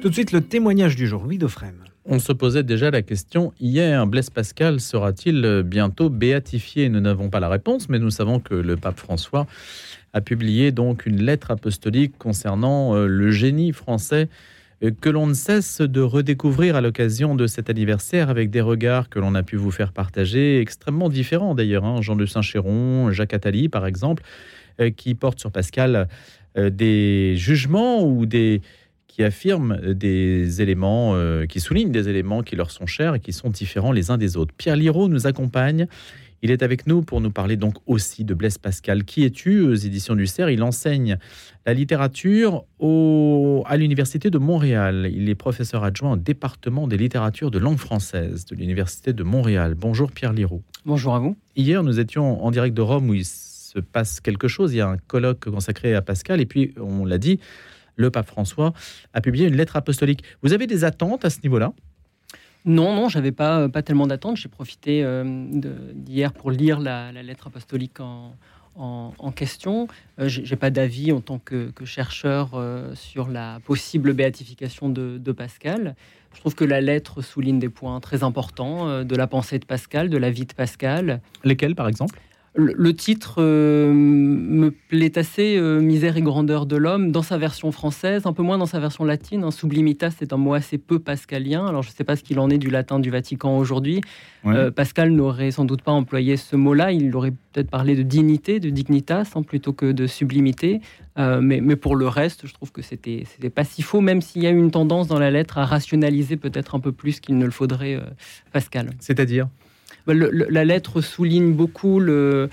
Tout de suite, le témoignage du jour, Dauphrem. On se posait déjà la question hier, Blaise Pascal sera-t-il bientôt béatifié? Nous n'avons pas la réponse, mais nous savons que le pape François a publié donc une lettre apostolique concernant euh, le génie français euh, que l'on ne cesse de redécouvrir à l'occasion de cet anniversaire avec des regards que l'on a pu vous faire partager, extrêmement différents d'ailleurs. Hein. Jean de Saint-Chéron, Jacques Attali par exemple, euh, qui portent sur Pascal des jugements ou des, qui affirment des éléments, euh, qui soulignent des éléments qui leur sont chers et qui sont différents les uns des autres. Pierre Liraud nous accompagne. Il est avec nous pour nous parler donc aussi de Blaise Pascal. Qui es-tu aux éditions du CERF? Il enseigne la littérature au, à l'Université de Montréal. Il est professeur adjoint au département des littératures de langue française de l'Université de Montréal. Bonjour Pierre Liraud. Bonjour à vous. Hier, nous étions en direct de Rome où il se passe quelque chose. Il y a un colloque consacré à Pascal et puis, on l'a dit, le pape François a publié une lettre apostolique. Vous avez des attentes à ce niveau-là? Non, non, j'avais pas, euh, pas tellement d'attentes. J'ai profité euh, d'hier pour lire la, lettre apostolique en, question. Euh, je J'ai pas d'avis en tant que, chercheur sur la possible béatification de, de, Pascal. Je trouve que la lettre souligne des points très importants de la pensée de Pascal, de la vie de Pascal. Lesquels, par exemple? Le, titre euh, me plaît assez, euh, Misère et grandeur de l'homme, dans sa version française, un peu moins dans sa version latine. Hein. Sublimitas, c'est un mot assez peu pascalien. Alors, je ne sais pas ce qu'il en est du latin du Vatican aujourd'hui. Euh, Pascal n'aurait sans doute pas employé ce mot-là. Il aurait peut-être parlé de dignité, de dignitas, hein, plutôt que de sublimité. mais, mais, pour le reste, je trouve que c'était pas si faux, même s'il y a une tendance dans la lettre à rationaliser peut-être un peu plus qu'il ne le faudrait Pascal. C'est-à-dire? La lettre souligne beaucoup le,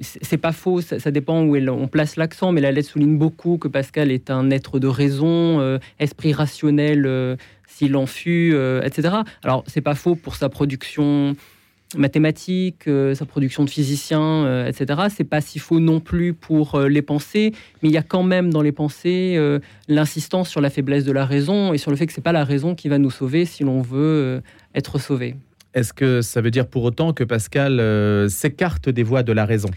c'est pas faux, ça, dépend où on place l'accent, mais la lettre souligne beaucoup que Pascal est un être de raison, euh, esprit rationnel euh, s'il en fut, euh, etc. Alors c'est pas faux pour sa production mathématique, sa production de physicien, etc. C'est pas si faux non plus pour les pensées, mais il y a quand même dans les pensées l'insistance sur la faiblesse de la raison et sur le fait que c'est pas la raison qui va nous sauver si l'on veut être sauvé. Est-ce que ça veut dire pour autant que Pascal euh, s'écarte des voies de la raison?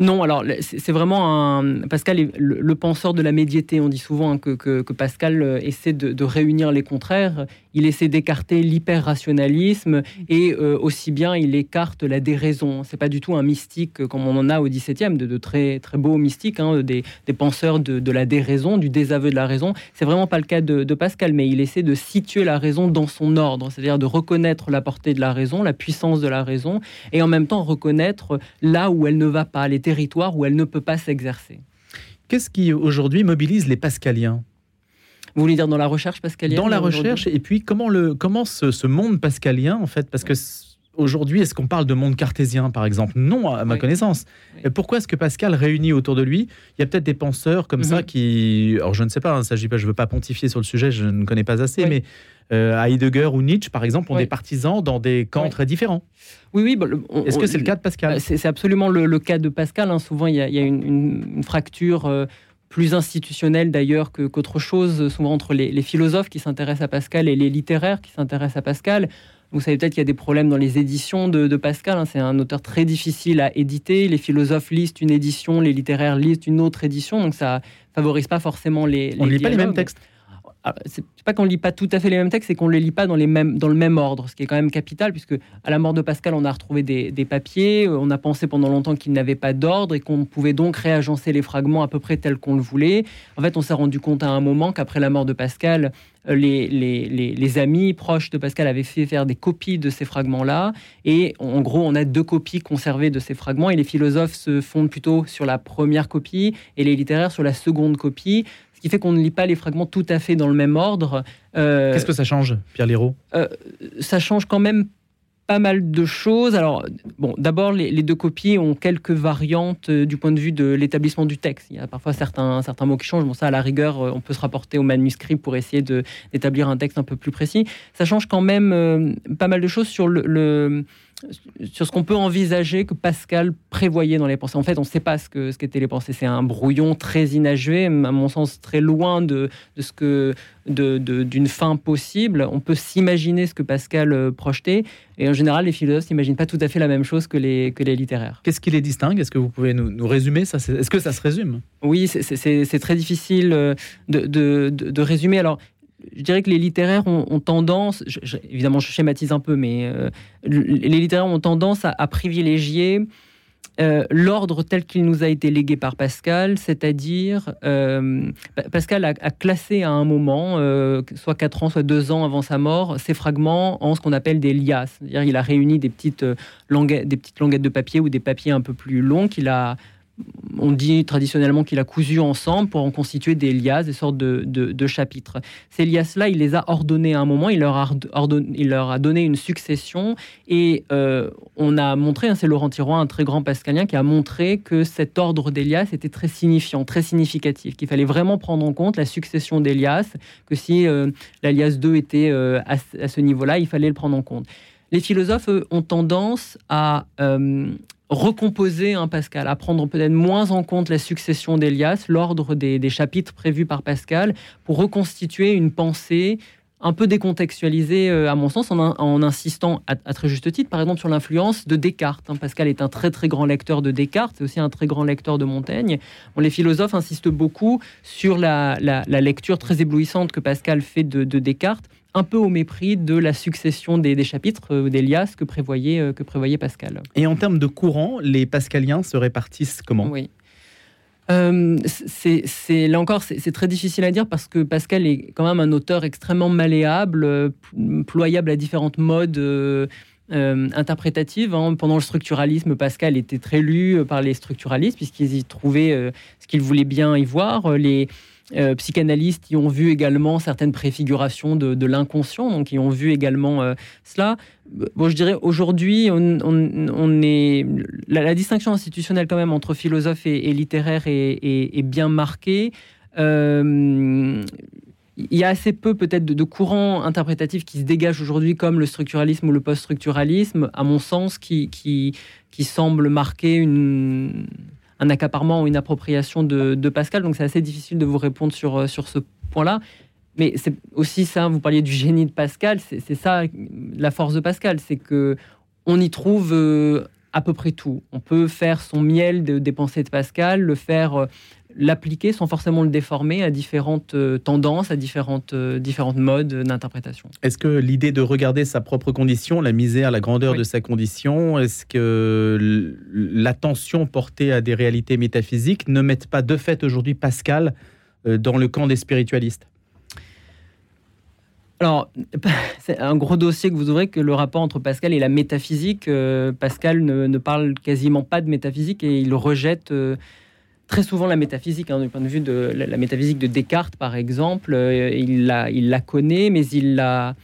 Non, alors c'est vraiment un. Pascal est le, penseur de la médiété. On dit souvent que, Pascal euh, essaie de, réunir les contraires. Il essaie d'écarter l'hyper-rationalisme et euh, aussi bien il écarte la déraison. C'est pas du tout un mystique comme on en a au XVIIe, de, de très très beaux mystiques, hein, des, penseurs de, la déraison, du désaveu de la raison. C'est vraiment pas le cas de, Pascal, mais il essaie de situer la raison dans son ordre, c'est-à-dire de reconnaître la portée de la raison, la puissance de la raison, et en même temps reconnaître là où elle ne va pas, les territoire où elle ne peut pas s'exercer. Qu'est-ce qui aujourd'hui mobilise les pascaliens? Vous voulez dire dans la recherche pascalienne Dans la recherche, et puis comment, le, comment ce, monde pascalien, en fait, parce que aujourd'hui, est-ce qu'on parle de monde cartésien, par exemple? Non, à ma connaissance. Pourquoi est-ce que Pascal réunit autour de lui? Il y a peut-être des penseurs comme ça mhm. qui, alors je ne sais pas, hein, s'agit pas, je veux pas pontifier sur le sujet, je ne connais pas assez, mais euh, Heidegger ou Nietzsche, par exemple, ont des partisans dans des camps très différents. Oui, oui. Bah, Est-ce que c'est le cas de Pascal? bah, C'est absolument le, cas de Pascal. Hein. Souvent, il y a, une, fracture. Euh, plus institutionnelle d'ailleurs qu'autre chose, souvent entre les, philosophes qui s'intéressent à Pascal et les littéraires qui s'intéressent à Pascal. Vous savez peut-être qu'il y a des problèmes dans les éditions de, Pascal. Hein. C'est un auteur très difficile à éditer. Les philosophes lisent une édition, les littéraires lisent une autre édition. Donc ça favorise pas forcément les. On ne lit pas les mêmes textes. Ah, c'est pas qu'on lit pas tout à fait les mêmes textes, c'est qu'on les lit pas dans, les mêmes, dans le même ordre, ce qui est quand même capital, puisque à la mort de Pascal, on a retrouvé des, papiers, euh, on a pensé pendant longtemps qu'il n'avait pas d'ordre et qu'on pouvait donc réagencer les fragments à peu près tels qu'on le voulait. En fait, on s'est rendu compte à un moment qu'après la mort de Pascal, les, les, les, amis proches de Pascal avaient fait faire des copies de ces fragments-là, et en gros, on a deux copies conservées de ces fragments, et les philosophes se fondent plutôt sur la première copie, et les littéraires sur la seconde copie, ce qui fait qu'on ne lit pas les fragments tout à fait dans le même ordre. Euh, Qu'est-ce que ça change, Pierre Léraud euh, Ça change quand même pas mal de choses. Alors, bon, d'abord, les, deux copies ont quelques variantes euh, du point de vue de l'établissement du texte. Il y a parfois certains, certains mots qui changent. Bon, ça, à la rigueur, on peut se rapporter au manuscrit pour essayer d'établir un texte un peu plus précis. Ça change quand même pas mal de choses sur le sur ce qu'on peut envisager que Pascal prévoyait dans les pensées. En fait, on ne sait pas ce que ce qu'étaient les pensées. C'est un brouillon très inachevé, à mon sens très loin de, de ce que d'une de, fin possible. On peut s'imaginer ce que Pascal euh, projetait, et en général, les philosophes n'imaginent pas tout à fait la même chose que les que les littéraires. Qu'est-ce qui les distingue? Est-ce que vous pouvez nous, nous résumer ça? Est-ce que ça se résume? Oui, c'est très difficile euh, de, de, résumer. Alors, je dirais que les littéraires ont, tendance, évidemment je schématise un peu, mais les littéraires ont tendance à privilégier euh, l'ordre tel qu'il nous a été légué par Pascal, c'est-à-dire euh, Pascal a, classé à un moment, euh, soit 4 ans, soit 2 ans avant sa mort, ces fragments en ce qu'on appelle des liasses. C'est-à-dire il a réuni des petites languettes de papier ou des papiers un peu plus longs qu'il a on dit traditionnellement qu'il a cousu ensemble pour en constituer des liasses, des sortes de, chapitres. Ces liasses-là, il les a ordonnées à un moment, il leur a, donné une succession, et euh, on a montré, hein, c'est Laurent Tiroir, un très grand pascalien, qui a montré que cet ordre des liasses était très signifiant, très significatif, qu'il fallait vraiment prendre en compte la succession des liasses, que si euh, la liasse 2 était euh, à, à, ce niveau-là, il fallait le prendre en compte. Les philosophes ont tendance à recomposer un Pascal, à prendre peut-être moins en compte la succession d'Elias, l'ordre des, chapitres prévus par Pascal, pour reconstituer une pensée un peu décontextualisée, euh, à mon sens, en, insistant à, très juste titre, par exemple, sur l'influence de Descartes. Hein. Pascal est un très très grand lecteur de Descartes, c'est aussi un très grand lecteur de Montaigne. les philosophes insistent beaucoup sur la, lecture très éblouissante que Pascal fait de Descartes un peu au mépris de la succession des, chapitres euh, d'Elias que prévoyait, euh, que prévoyait Pascal. Et en termes de courant, les pascaliens se répartissent comment? Oui. Euh, c'est là encore, c'est très difficile à dire parce que Pascal est quand même un auteur extrêmement malléable, ployable à différentes modes interprétatives. Hein. Pendant le structuralisme, Pascal était très lu par les structuralistes puisqu'ils y trouvaient ce qu'ils voulaient bien y voir. Les, euh, psychanalystes y ont vu également certaines préfigurations de, l'inconscient, donc ils ont vu également euh, cela. Bon, je dirais aujourd'hui, on, est la, distinction institutionnelle quand même entre philosophe et, littéraire est, bien marquée. Euh, il y a assez peu peut-être de, courants interprétatifs qui se dégagent aujourd'hui comme le structuralisme ou le post-structuralisme, à mon sens, qui, qui, qui semblent marquer une un accaparement ou une appropriation de, Pascal. Donc c'est assez difficile de vous répondre sur, euh, sur ce point-là. Mais c'est aussi ça, vous parliez du génie de Pascal, c'est ça la force de Pascal, c'est que on y trouve euh, à peu près tout. On peut faire son miel de, des pensées de Pascal, le faire euh, l'appliquer sans forcément le déformer à différentes euh, tendances, à différentes, euh, différentes modes d'interprétation. Est-ce que l'idée de regarder sa propre condition, la misère, la grandeur de sa condition, est-ce que l'attention portée à des réalités métaphysiques ne met pas de fait aujourd'hui Pascal euh, dans le camp des spiritualistes? Alors, c'est un gros dossier que vous ouvrez, que le rapport entre Pascal et la métaphysique. Pascal ne, parle quasiment pas de métaphysique et il rejette très souvent la métaphysique, hein, du point de vue de la, métaphysique de Descartes, par exemple. Euh, il, la, il la connaît, mais il la,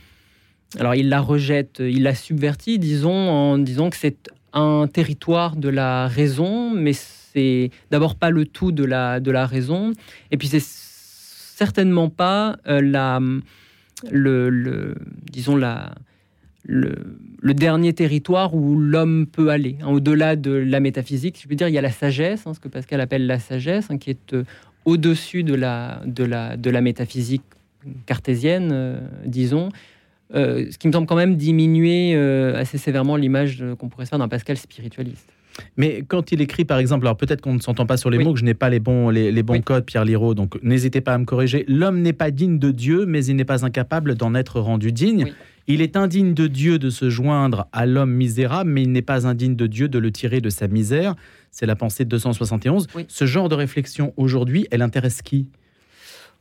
alors il la rejette, il la subvertit, disons, en disant que c'est un territoire de la raison, mais c'est d'abord pas le tout de la, de la raison, et puis c'est certainement pas euh, la, le, le, disons la, le, dernier territoire où l'homme peut aller, hein, au-delà de la métaphysique. Je veux dire, il y a la sagesse, hein, ce que Pascal appelle la sagesse, hein, qui est euh, au-dessus de la, de, la, de la métaphysique cartésienne, euh, disons. Euh, ce qui me semble quand même diminuer assez sévèrement l'image qu'on pourrait se faire d'un Pascal spiritualiste. Mais quand il écrit, par exemple, alors peut-être qu'on ne s'entend pas sur les mots, que je n'ai pas les bons, les, bons codes, Pierre Liraud, donc n'hésitez pas à me corriger. L'homme n'est pas digne de Dieu, mais il n'est pas incapable d'en être rendu digne. Il est indigne de Dieu de se joindre à l'homme misérable, mais il n'est pas indigne de Dieu de le tirer de sa misère. C'est la pensée de 271. Ce genre de réflexion aujourd'hui, elle intéresse qui?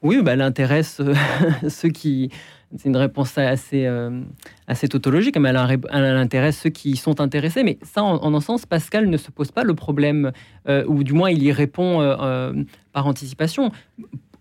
Oui, bah, elle intéresse euh, ceux qui. C'est une réponse assez, euh, assez tautologique, mais elle, elle, intéresse ceux qui sont intéressés. Mais ça, en, un sens, Pascal ne se pose pas le problème, euh, ou du moins il y répond par anticipation.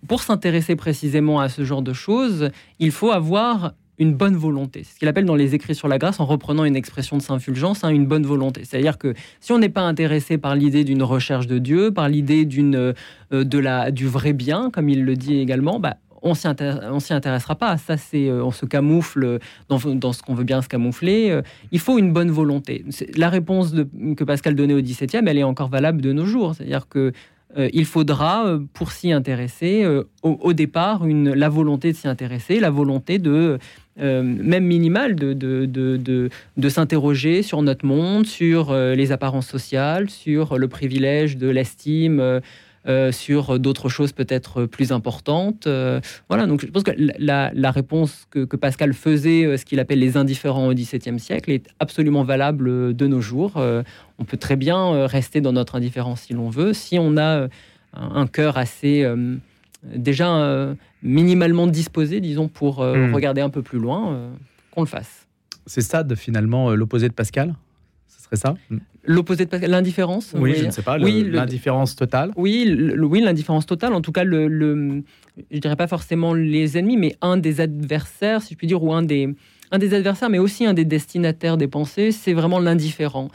Pour s'intéresser précisément à ce genre de choses, il faut avoir une bonne volonté. C'est ce qu'il appelle dans les écrits sur la grâce, en reprenant une expression de Saint Fulgence, hein, une bonne volonté. C'est-à-dire que si on n'est pas intéressé par l'idée d'une recherche de Dieu, par l'idée d'une euh, de la du vrai bien, comme il le dit également, bah, on s'y intéressera pas. Ça, c'est euh, on se camoufle dans, dans ce qu'on veut bien se camoufler. Euh, il faut une bonne volonté. La réponse que Pascal donnait au XVIIe, elle est encore valable de nos jours. C'est-à-dire que il faudra, pour s'y intéresser, au, départ, la volonté de s'y intéresser, la volonté de euh, même minimale, de, de, de, de s'interroger sur notre monde, sur euh, les apparences sociales, sur le privilège de l'estime. sur d'autres choses peut-être plus importantes. voilà, donc je pense que la, réponse que, que, Pascal faisait, ce qu'il appelle les indifférents au XVIIe siècle, est absolument valable de nos jours. on peut très bien rester dans notre indifférence si l'on veut, si on a un cœur assez déjà euh, minimalement disposé, disons, pour euh, hmm. regarder un peu plus loin, euh, qu'on le fasse. C'est ça, finalement, l'opposé de Pascal? Ce serait ça? L'opposé de Pascal, l'indifférence Oui, je ne sais pas, oui, l'indifférence totale Oui, oui l'indifférence totale. En tout cas, le, le, je dirais pas forcément les ennemis, mais un des adversaires, si je puis dire, ou un des, un des adversaires, mais aussi un des destinataires des pensées, c'est vraiment l'indifférent.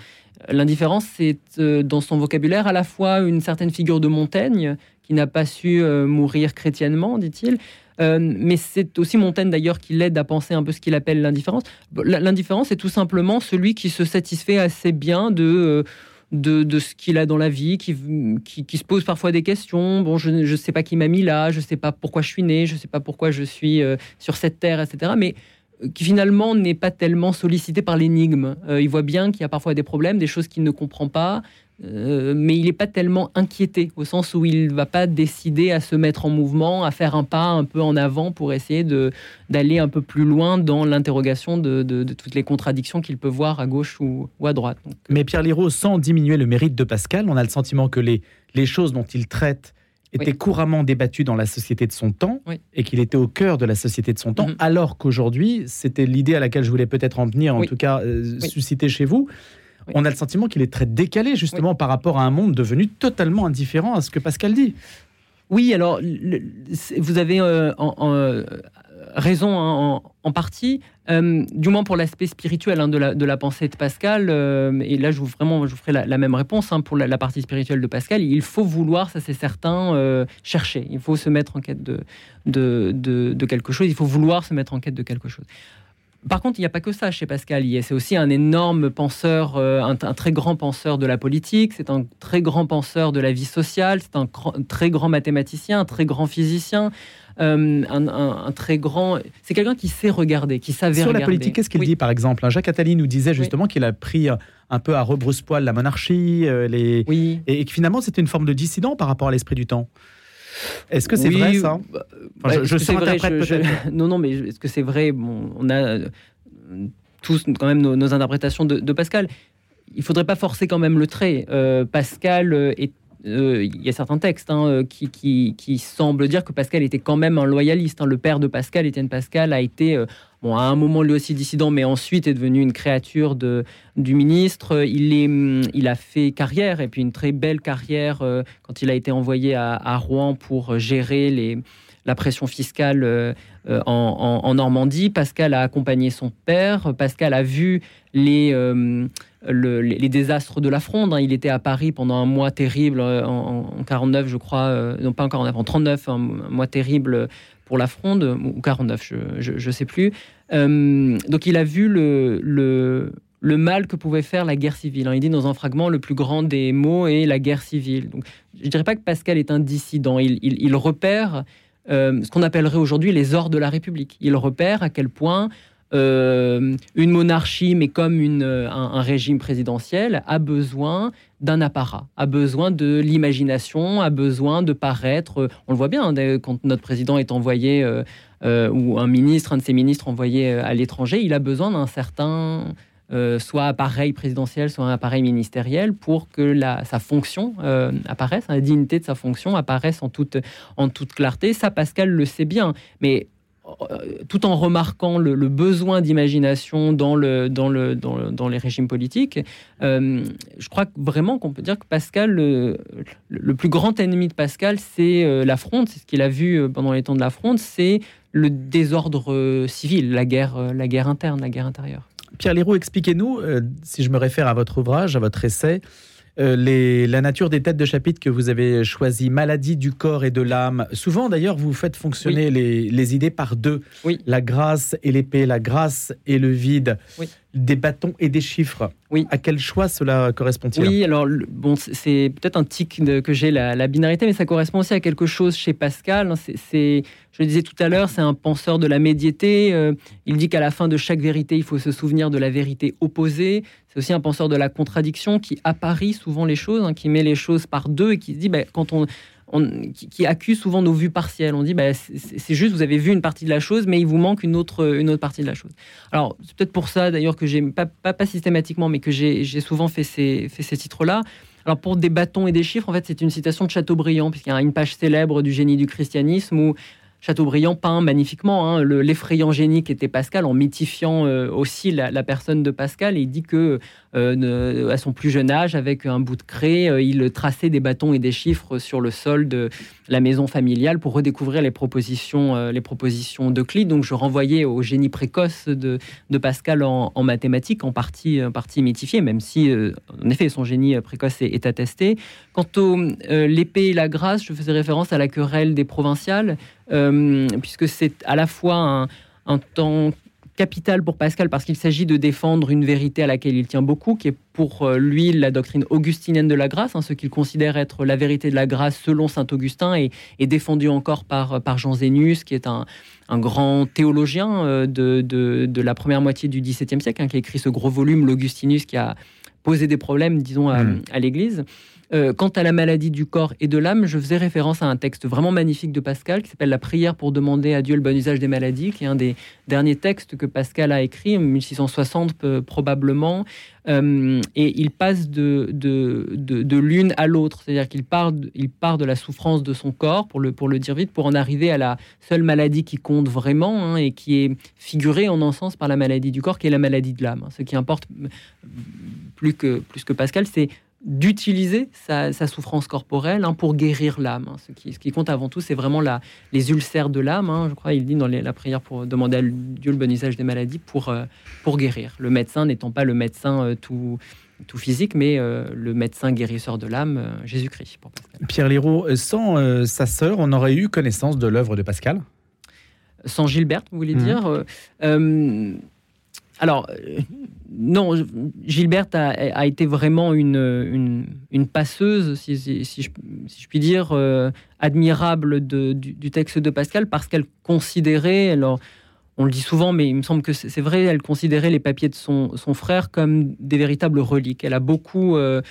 L'indifférence, c'est dans son vocabulaire à la fois une certaine figure de Montaigne, qui n'a pas su euh, mourir chrétiennement, dit-il. Euh, mais c'est aussi Montaigne d'ailleurs qui l'aide à penser un peu ce qu'il appelle l'indifférence. L'indifférence, c'est tout simplement celui qui se satisfait assez bien de, euh, de, ce qu'il a dans la vie, qui, qui, se pose parfois des questions. Bon, je ne sais pas qui m'a mis là, je ne sais pas pourquoi je suis né, je ne sais pas pourquoi je suis sur cette terre, etc. Mais qui finalement n'est pas tellement sollicité par l'énigme. il voit bien qu'il y a parfois des problèmes, des choses qu'il ne comprend pas, euh, mais il n'est pas tellement inquiété, au sens où il ne va pas décider à se mettre en mouvement, à faire un pas un peu en avant pour essayer d'aller un peu plus loin dans l'interrogation de, toutes les contradictions qu'il peut voir à gauche ou, à droite. Euh, mais Pierre Liraud, sans diminuer le mérite de Pascal, on a le sentiment que les, les choses dont il traite étaient couramment débattues dans la société de son temps et qu'il était au cœur de la société de son temps, mm-hmm. alors qu'aujourd'hui, c'était l'idée à laquelle je voulais peut-être en venir, en tout cas euh, susciter chez vous, on a le sentiment qu'il est très décalé justement par rapport à un monde devenu totalement indifférent à ce que Pascal dit. Oui, alors vous avez euh, euh, raison hein, en, partie, euh, du moins pour l'aspect spirituel hein, de, la, pensée de Pascal. et là, je vous, vraiment, je vous ferai la, même réponse hein, pour la, partie spirituelle de Pascal. Il faut vouloir, ça c'est certain, chercher. Il faut se mettre en quête de, de, quelque chose. Il faut vouloir se mettre en quête de quelque chose. Par contre, il n'y a pas que ça chez Pascal. C'est aussi un énorme penseur, euh, un, très grand penseur de la politique, c'est un très grand penseur de la vie sociale, c'est un, très grand mathématicien, un très grand physicien. Euh, un, très grand. C'est quelqu'un qui sait regarder, qui savait Sur la politique, qu'est-ce qu'il dit par exemple? Jacques Attali nous disait justement qu'il a pris un peu à rebrousse-poil la monarchie, euh, les... et, que finalement c'était une forme de dissident par rapport à l'esprit du temps. Est-ce que c'est vrai ça? bah, Je, je vrai, Non, non, mais est-ce que c'est vrai? Bon, On a euh, tous quand même nos, interprétations de, Pascal. Il faudrait pas forcer quand même le trait. Euh, Pascal est euh, il y a certains textes hein, qui, qui, semblent dire que Pascal était quand même un loyaliste. Hein. Le père de Pascal, Étienne Pascal, a été bon, à un moment lui aussi dissident, mais ensuite est devenu une créature de, du ministre. Il, est, il a fait carrière, et puis une très belle carrière euh, quand il a été envoyé à, Rouen pour gérer les, la pression fiscale euh, euh, en, Normandie. Pascal a accompagné son père. Pascal a vu les, les, désastres de la fronde. Hein. Il était à Paris pendant un mois terrible en, 49, je crois, non pas en 49, en 39, un mois terrible pour la fronde, ou 49, je ne sais plus. Euh, donc il a vu le, le, le, mal que pouvait faire la guerre civile. Hein. Il dit dans un fragment, le plus grand des mots est la guerre civile. Donc, je ne dirais pas que Pascal est un dissident, il, il, repère euh, ce qu'on appellerait aujourd'hui les ors de la République. Il repère à quel point euh, une monarchie, mais comme une, un, régime présidentiel, a besoin d'un apparat, a besoin de l'imagination, a besoin de paraître. On le voit bien hein, quand notre président est envoyé, euh, euh, ou un ministre, un de ses ministres envoyé euh, à l'étranger, il a besoin d'un certain soit appareil présidentiel, soit un appareil ministériel pour que sa fonction apparaisse, la dignité de sa fonction apparaisse en toute, clarté. Ça, Pascal le sait bien. Mais tout en remarquant le, besoin d'imagination dans, le, dans, le, dans, les régimes politiques, euh, je crois vraiment qu'on peut dire que Pascal, le, plus grand ennemi de Pascal, c'est euh, la fronde, c'est ce qu'il a vu euh, pendant les temps de la fronde, c'est le désordre civil, la guerre, la guerre interne, la guerre intérieure. Pierre Leroux, expliquez-nous, si je me réfère à votre ouvrage, à votre essai, euh, la nature des têtes de chapitre que vous avez choisi, maladie du corps et de l'âme. Souvent, d'ailleurs, vous faites fonctionner les, idées par deux. Oui. La grâce et l'épée, la grâce et le vide. Des bâtons et des chiffres. Oui. À quel choix cela correspond-il? Oui, alors bon, c'est peut-être un tic que j'ai la, binarité, mais ça correspond aussi à quelque chose chez Pascal. C'est, je le disais tout à l'heure, c'est un penseur de la médiété. Euh, il dit qu'à la fin de chaque vérité, il faut se souvenir de la vérité opposée. C'est aussi un penseur de la contradiction qui apparie souvent les choses, hein, qui met les choses par deux et qui se dit, ben, quand on, qui, accuse souvent nos vues partielles. On dit, bah, c'est juste, vous avez vu une partie de la chose, mais il vous manque une autre, une autre partie de la chose. Alors, c'est peut-être pour ça, d'ailleurs, que j'ai, pas, pas, systématiquement, mais que j'ai souvent fait ces, fait ces titres-là. Alors pour des bâtons et des chiffres, en fait, c'est une citation de Chateaubriand, puisqu'il y a une page célèbre du génie du christianisme où Chateaubriand peint magnifiquement hein, l'effrayant génie qui était Pascal en mythifiant euh, aussi la, personne de Pascal. Il dit que euh, à son plus jeune âge, avec un bout de craie, euh, il traçait des bâtons et des chiffres sur le sol de la maison familiale pour redécouvrir les propositions, les propositions d'Euclide. Donc je renvoyais au génie précoce de, Pascal en, mathématiques, en partie, mythifié, même si en effet son génie précoce est, est attesté. Quant au l'épée et la grâce, je faisais référence à la querelle des provinciales. Euh, puisque c'est à la fois un, temps capital pour Pascal parce qu'il s'agit de défendre une vérité à laquelle il tient beaucoup, qui est pour euh, lui la doctrine augustinienne de la grâce, hein, ce qu'il considère être la vérité de la grâce selon saint Augustin et, est défendu encore par, par Jean Zénus, qui est un, grand théologien euh, de, la première moitié du XVIIe siècle, hein, qui a écrit ce gros volume, l'Augustinus, qui a posé des problèmes, disons, à mmh. l'Église. Euh, quant à la maladie du corps et de l'âme, je faisais référence à un texte vraiment magnifique de Pascal qui s'appelle La prière pour demander à Dieu le bon usage des maladies, qui est un des derniers textes que Pascal a écrit, en 1660 probablement. Euh, et il passe de, de, l'une à l'autre, c'est-à-dire qu'il part, il part de la souffrance de son corps, pour le, pour le dire vite, pour en arriver à la seule maladie qui compte vraiment hein, et qui est figurée en un sens par la maladie du corps, qui est la maladie de l'âme. Ce qui importe plus que, plus que Pascal, c'est d'utiliser sa, souffrance corporelle hein, pour guérir l'âme. Hein. Ce, qui, ce, qui, compte avant tout, c'est vraiment la, les ulcères de l'âme. Hein. je crois, il dit dans la prière pour demander à Dieu le bon usage des maladies pour, euh, pour guérir. Le médecin n'étant pas le médecin euh, tout, tout physique, mais euh, le médecin guérisseur de l'âme, Jésus-Christ. Pierre Liraud, sans sa sœur, on aurait eu connaissance de l'œuvre de Pascal? Sans Gilberte, vous voulez mmh. dire alors, euh, non, Gilberte a, été vraiment une, passeuse, si, je, puis dire, euh, admirable du, texte de Pascal, parce qu'elle considérait, alors on le dit souvent, mais il me semble que c'est vrai, elle considérait les papiers de son, frère comme des véritables reliques. Elle a beaucoup euh,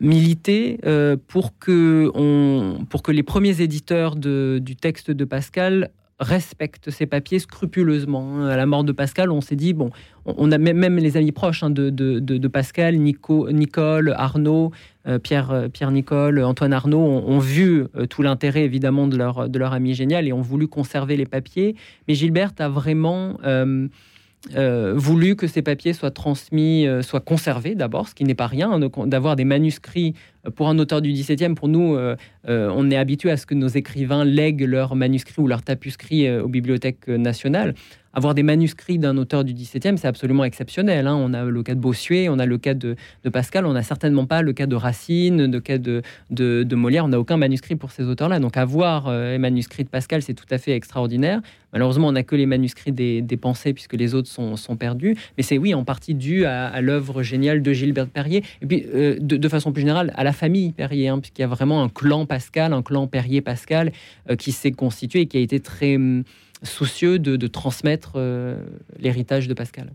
milité pour, que on, pour que les premiers éditeurs du texte de Pascal respecte ces papiers scrupuleusement. À la mort de Pascal, on s'est dit, bon, on a même les amis proches hein, de, Pascal, Nico, Nicole, Arnaud, euh, Pierre, euh, Pierre Nicole, Antoine Arnaud, ont, vu euh, tout l'intérêt évidemment de leur, de leur ami génial et ont voulu conserver les papiers. Mais Gilberte a vraiment... voulu que ces papiers soient transmis, euh, soient conservés d'abord, ce qui n'est pas rien, hein, d'avoir des manuscrits euh, pour un auteur du XVIIe. Pour nous, on est habitué à ce que nos écrivains lèguent leurs manuscrits ou leurs tapuscrits aux bibliothèques nationales avoir des manuscrits d'un auteur du XVIIe, c'est absolument exceptionnel. Hein. On a le cas de Bossuet, on a le cas de, Pascal, on n'a certainement pas le cas de Racine, le cas de, de, Molière. On n'a aucun manuscrit pour ces auteurs-là. Donc avoir euh, les manuscrits de Pascal, c'est tout à fait extraordinaire. Malheureusement, on n'a que les manuscrits des, pensées puisque les autres sont, sont perdus. Mais c'est oui, en partie dû à, l'œuvre géniale de Gilbert Perrier. Et puis, euh, de, façon plus générale, à la famille Perrier, hein, puisqu'il y a vraiment un clan Pascal, un clan Perrier-Pascal euh, qui s'est constitué et qui a été très... Hum, soucieux de, transmettre euh, l'héritage de Pascal.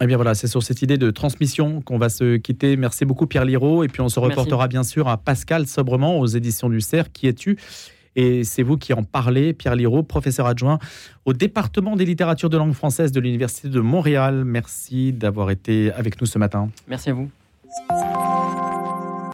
Eh bien voilà, c'est sur cette idée de transmission qu'on va se quitter. Merci beaucoup Pierre Liraud. Et puis on se reportera bien sûr à Pascal Sobrement aux éditions du CERF. Qui es-tu? Et c'est vous qui en parlez, Pierre Liraud, professeur adjoint au département des littératures de langue française de l'Université de Montréal. Merci d'avoir été avec nous ce matin. Merci à vous.